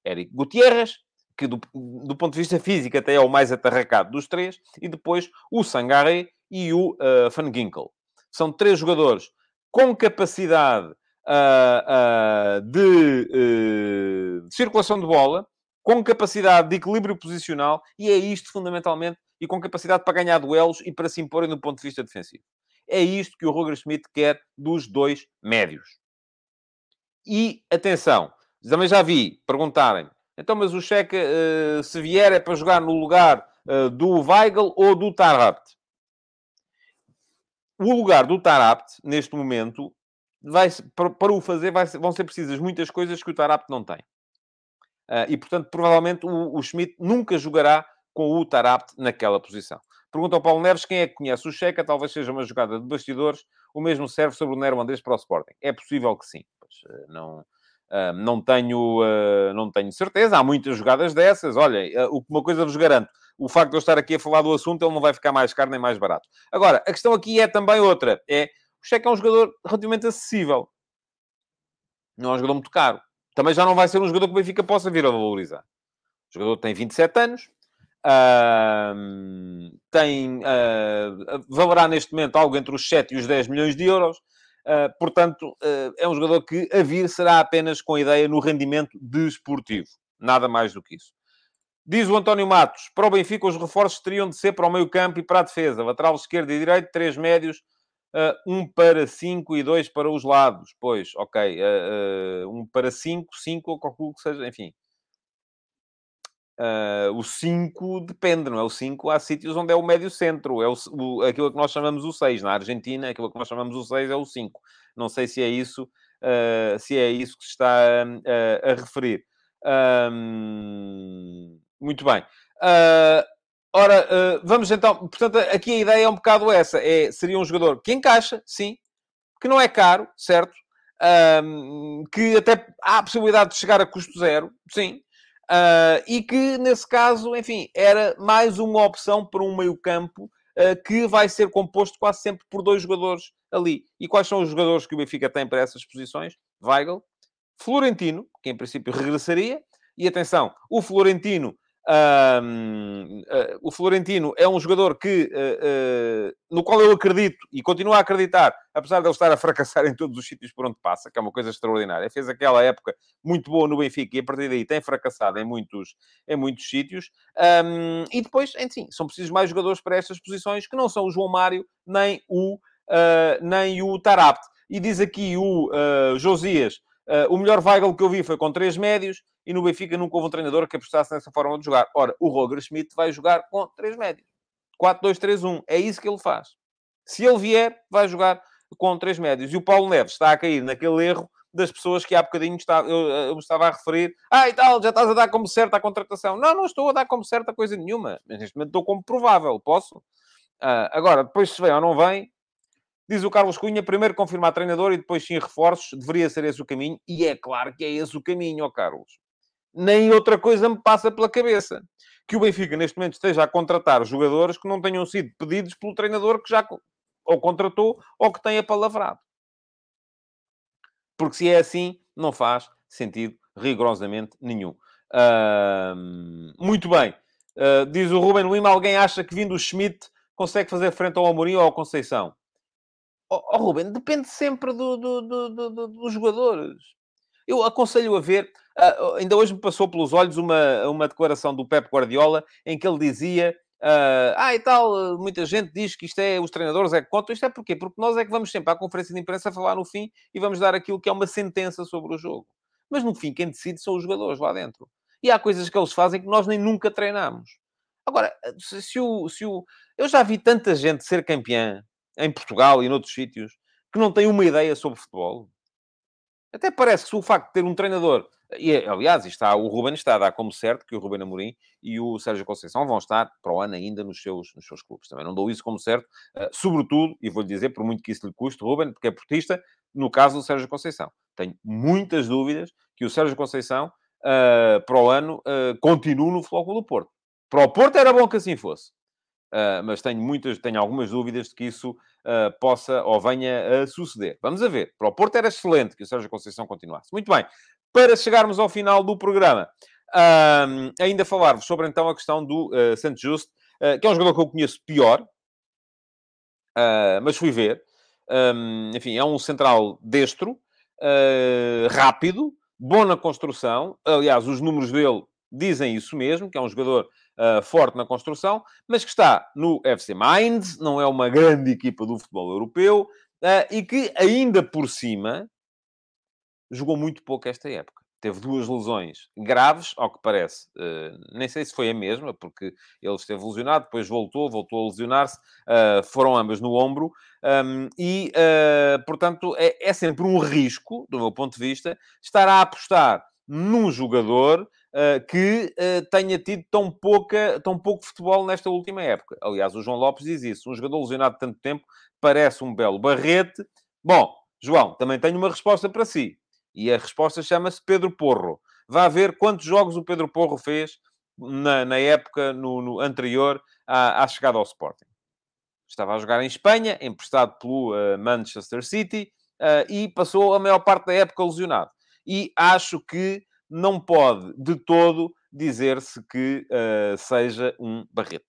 Eric Gutierrez, que do, do ponto de vista físico até é o mais atarracado dos três, e depois o Sangaré e o uh, Van Ginkel. São três jogadores com capacidade uh, uh, de, de circulação de bola, com capacidade de equilíbrio posicional, e é isto fundamentalmente e com capacidade para ganhar duelos e para se imporem do ponto de vista defensivo. É isto que o Roger Schmidt quer dos dois médios. E, atenção, também já vi perguntarem Então, mas o Checa, uh, se vier, é para jogar no lugar uh, do Weigl ou do Tarapt. O lugar do Tarapt, neste momento, vai, para, o fazer, vai, vão ser precisas muitas coisas que o Tarapt não tem. Uh, e, portanto, provavelmente o, o Schmidt nunca jogará com o Tarapt naquela posição. Pergunta ao Paulo Neves quem é que conhece o Checa, talvez seja uma jogada de bastidores. O mesmo serve sobre o Nero Andrés para o Sporting. É possível que sim. Pois, não, uh, não, tenho, uh, não tenho certeza. Há muitas jogadas dessas. Olha, uma coisa vos garanto. O facto de eu estar aqui a falar do assunto, ele não vai ficar mais caro nem mais barato. Agora, a questão aqui é também outra. É, o Checa é um jogador relativamente acessível. Não é um jogador muito caro. Também já não vai ser um jogador que o Benfica possa vir a valorizar. O jogador tem 27 anos, Tem, uh, valerá neste momento algo entre os 7 e os 10 milhões de euros. Uh, portanto, é um jogador que a vir será apenas com ideia no rendimento desportivo. Nada mais do que isso. Diz o António Matos, para o Benfica os reforços teriam de ser para o meio campo e para a defesa. Lateral esquerdo e direito, três médios, um para cinco e dois para os lados. Pois, ok. um para cinco, cinco, ou calculo que seja, enfim. Uh, o 5 depende, não é? O 5 há sítios onde é o médio centro, é o, o, aquilo que nós chamamos o 6. Na Argentina, aquilo que nós chamamos o 6 é o 5. Não sei se é isso, uh, se é isso que se está uh, a referir. muito bem. ora, vamos então. Portanto, aqui a ideia é um bocado essa: é, seria um jogador que encaixa, sim, que não é caro, certo? que até há a possibilidade de chegar a custo zero, sim, Uh, e que, nesse caso, enfim, era mais uma opção para um meio-campo uh, que vai ser composto quase sempre por dois jogadores ali. E quais são os jogadores que o Benfica tem para essas posições? Weigl, Florentino, que em princípio regressaria, e atenção, o Florentino um, uh, ah, o Florentino é um jogador que, uh, uh, no qual eu acredito e continuo a acreditar, apesar de ele estar a fracassar em todos os sítios por onde passa, que é uma coisa extraordinária. Fez aquela época muito boa no Benfica e a partir daí tem fracassado em muitos, em muitos sítios. Um, e depois, enfim, são precisos mais jogadores para estas posições que não são o João Mário nem o, nem o Tarapt. E diz aqui o Josias Uh, o melhor Weigl que eu vi foi com três médios e no Benfica nunca houve um treinador que apostasse nessa forma de jogar. Ora, o Roger Schmidt vai jogar com três médios. 4-2-3-1. É isso que ele faz. Se ele vier, vai jogar com três médios. E o Paulo Neves está a cair naquele erro das pessoas que há bocadinho estava, eu, eu estava a referir. Ah, e tal, já estás a dar como certa a contratação. Não, não estou a dar como certa coisa nenhuma. Mas neste momento estou como provável. Posso? Uh, agora, depois se vem ou não vem, Diz o Carlos Cunha, primeiro confirmar treinador e depois sim reforços. Deveria ser esse o caminho. E é claro que é esse o caminho, ó Carlos. Nem outra coisa me passa pela cabeça. Que o Benfica, neste momento, esteja a contratar jogadores que não tenham sido pedidos pelo treinador que já ou contratou ou que tenha palavrado. Porque se é assim, não faz sentido rigorosamente nenhum. Uh, muito bem. Uh, diz o Ruben Lima, alguém acha que vindo o Schmidt consegue fazer frente ao Amorim ou ao Conceição? Oh, oh Ruben, depende sempre do, do, do, dos jogadores. Eu aconselho a ver, uh, ainda hoje me passou pelos olhos uma, uma declaração do Pep Guardiola em que ele dizia Uh, ah, e tal, muita gente diz que isto é, os treinadores é que contam. Isto é porquê? Porque nós é que vamos sempre à conferência de imprensa falar no fim e vamos dar aquilo que é uma sentença sobre o jogo. Mas no fim, quem decide são os jogadores lá dentro. E há coisas que eles fazem que nós nem nunca treinamos. Agora, se, o, se o... Eu já vi tanta gente ser campeã em Portugal e noutros sítios, que não têm uma ideia sobre futebol. Até parece que o facto de ter um treinador, e aliás, está, o Ruben está a dar como certo que o Ruben Amorim e o Sérgio Conceição vão estar para o ano ainda nos seus, nos seus clubes. Também não dou isso como certo, uh, sobretudo, e vou-lhe dizer, por muito que isso lhe custe, Ruben, porque é portista, no caso do Sérgio Conceição. Tenho muitas dúvidas que o Sérgio Conceição, uh, para o ano, uh, continue no Futebol do Porto. Para o Porto era bom que assim fosse. Uh, mas tenho muitas, tenho algumas dúvidas de que isso uh, possa ou venha a suceder. Vamos a ver. Para o Porto era excelente que o Sérgio Conceição continuasse. Muito bem. Para chegarmos ao final do programa, ainda falar-vos sobre então a questão do uh, Santos Justo, que é um jogador que eu conheço pior, mas fui ver. Enfim, é um central destro, rápido, bom na construção. Aliás, os números dele dizem isso mesmo, que é um jogador uh, forte na construção, mas que está no FC Mainz, não é uma grande equipa do futebol europeu, uh, e que ainda por cima jogou muito pouco esta época. teve duas lesões graves, ao que parece. Uh, nem sei se foi a mesma, porque ele esteve lesionado, depois voltou, voltou a lesionar-se. Foram ambas no ombro. Um, e, uh, portanto, é, é, sempre um risco, do meu ponto de vista, estar a apostar num jogador que tenha tido tão, pouca, tão pouco futebol nesta última época. Aliás, o João Lopes diz isso. Um jogador lesionado tanto tempo parece um belo barrete. Bom, João, também tenho uma resposta para si. E a resposta chama-se Pedro Porro. Vá ver quantos jogos o Pedro Porro fez na, na época no, no anterior à, à, chegada ao Sporting. Estava a jogar em Espanha, emprestado pelo uh, Manchester City, uh, e passou a maior parte da época lesionado. E acho que não pode de todo dizer-se que uh, seja um barrete.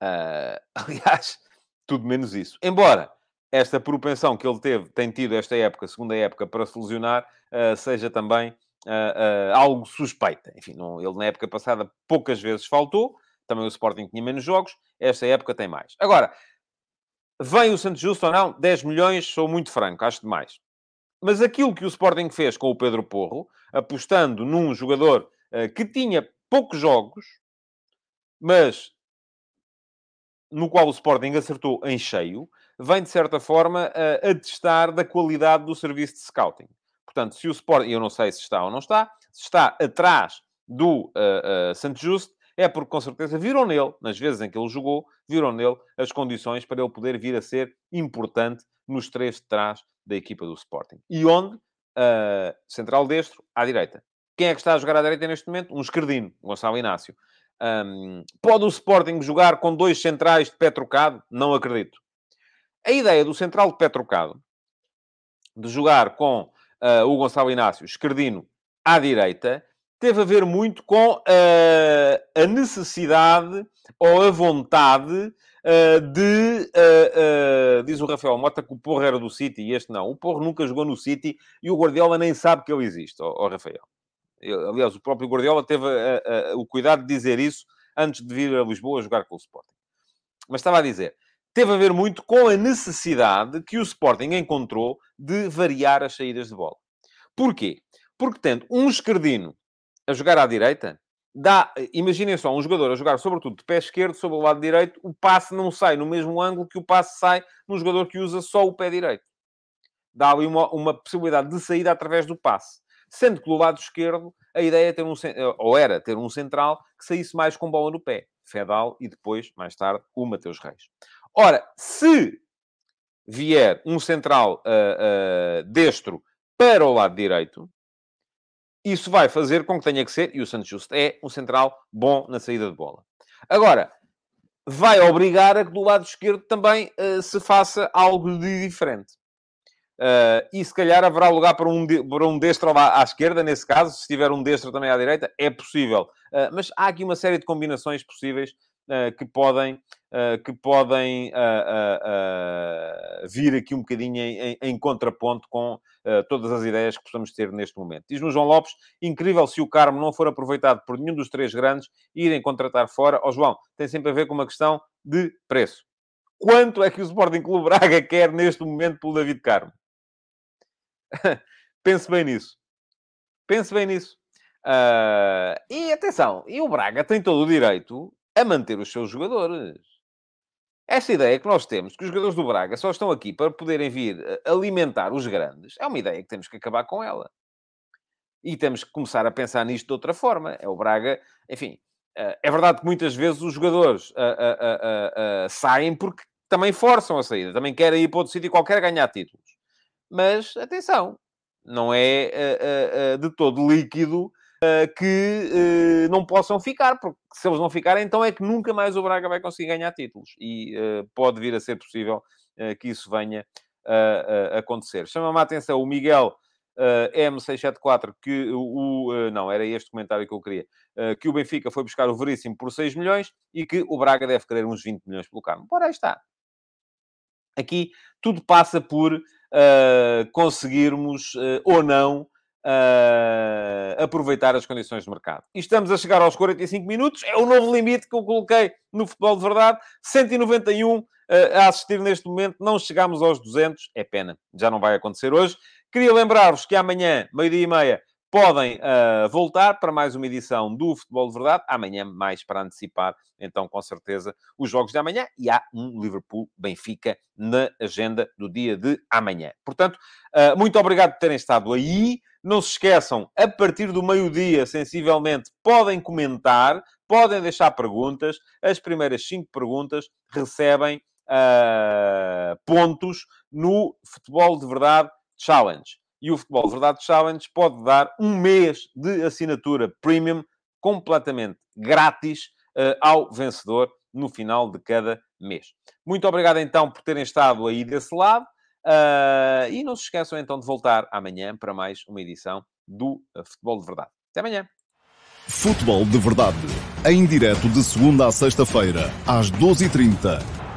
aliás, tudo menos isso. Embora esta propensão que ele teve, tem tido esta época, segunda época, para se uh, seja também uh, uh, algo suspeita. Enfim, não, ele na época passada poucas vezes faltou, também o Sporting tinha menos jogos, esta época tem mais. Agora, vem o Santos Justo ou não? 10 milhões, sou muito franco, acho demais. Mas aquilo que o Sporting fez com o Pedro Porro, apostando num jogador que tinha poucos jogos, mas no qual o Sporting acertou em cheio, vem, de certa forma, a atestar da qualidade do serviço de scouting. Portanto, se o Sporting, eu não sei se está ou não está, se está atrás do uh, uh, Santos Justo, é porque, com certeza, viram nele, nas vezes em que ele jogou, viram nele as condições para ele poder vir a ser importante nos três de trás da equipa do Sporting. E onde? Uh, central destro, à direita. Quem é que está a jogar à direita neste momento? Um esquerdino, Gonçalo Inácio. Um, pode o Sporting jogar com dois centrais de pé trocado? Não acredito. A ideia do central de pé trocado, de jogar com uh, o Gonçalo Inácio, esquerdino, à direita, teve a ver muito com uh, a necessidade ou a vontade uh, de... diz o Rafael Mota que o Porro era do City e este não. O Porro nunca jogou no City e o Guardiola nem sabe que ele existe, ó, ó Rafael. Aliás, o próprio Guardiola teve o cuidado de dizer isso antes de vir a Lisboa jogar com o Sporting. Mas estava a dizer, teve a ver muito com a necessidade que o Sporting encontrou de variar as saídas de bola. Porquê? Porque tendo um esquerdino a jogar à direita, dá, imaginem só, um jogador a jogar sobretudo de pé esquerdo sobre o lado direito, o passe não sai no mesmo ângulo que o passe sai num jogador que usa só o pé direito. Dá ali uma, uma possibilidade de saída através do passe. Sendo que do lado esquerdo, a ideia é ter um, ou era ter um central que saísse mais com bola no pé. Fedal e depois, mais tarde, o Mateus Reis. Ora, se vier um central uh, uh, destro para o lado direito, isso vai fazer com que tenha que ser, e o Santos Justo é, um central bom na saída de bola. Agora, vai obrigar a que do lado esquerdo também uh, se faça algo de diferente. Uh, e se calhar haverá lugar para um, para um destro à, à, esquerda, nesse caso, se tiver um destro também à direita, é possível. Uh, mas há aqui uma série de combinações possíveis que podem, uh, que podem uh, vir aqui um bocadinho em, em contraponto com todas as ideias que possamos ter neste momento. Diz-nos João Lopes, incrível se o Carmo não for aproveitado por nenhum dos três grandes irem contratar fora. Ó oh, João, tem sempre a ver com uma questão de preço. Quanto é que o Sporting Clube Braga quer neste momento pelo David Carmo? Pense bem nisso. Pense bem nisso. Uh, e atenção, e o Braga tem todo o direito a manter os seus jogadores. Essa ideia que nós temos, que os jogadores do Braga só estão aqui para poderem vir eh, alimentar os grandes, é uma ideia que temos que acabar com ela. E temos que começar a pensar nisto de outra forma. É o Braga, enfim, eh, é verdade que muitas vezes os jogadores uh, saem porque também forçam a saída, também querem ir para outro sítio qualquer ganhar títulos. Mas atenção, não é de todo líquido que uh, não possam ficar, porque se eles não ficarem, então é que nunca mais o Braga vai conseguir ganhar títulos. E uh, pode vir a ser possível que isso venha a acontecer. Chama-me a atenção o Miguel M674, que o. não, era este comentário que eu queria. que o Benfica foi buscar o Veríssimo por 6 milhões e que o Braga deve querer uns 20 milhões pelo Carmo. Ora, aí está. Aqui tudo passa por conseguirmos ou não uh, aproveitar as condições de mercado. E estamos a chegar aos 45 minutos, é o novo limite que eu coloquei no futebol de verdade, 191 uh, a assistir neste momento, não chegamos aos 200, é pena, já não vai acontecer hoje. Queria lembrar-vos que amanhã, meio-dia e meia, podem uh, voltar para mais uma edição do Futebol de Verdade, amanhã mais para antecipar, então com certeza, os jogos de amanhã e há um Liverpool-Benfica na agenda do dia de amanhã. Portanto, uh, muito obrigado por terem estado aí. Não se esqueçam, a partir do meio-dia, sensivelmente, podem comentar, podem deixar perguntas. As primeiras cinco perguntas recebem uh, pontos no Futebol de Verdade Challenge e o Futebol Verdade Challenge pode dar um mês de assinatura premium completamente grátis uh, ao vencedor no final de cada mês. Muito obrigado então por terem estado aí desse lado uh, e não se esqueçam então de voltar amanhã para mais uma edição do uh, Futebol de Verdade. Até amanhã. Futebol de Verdade, em direto de segunda a sexta-feira, às 12h30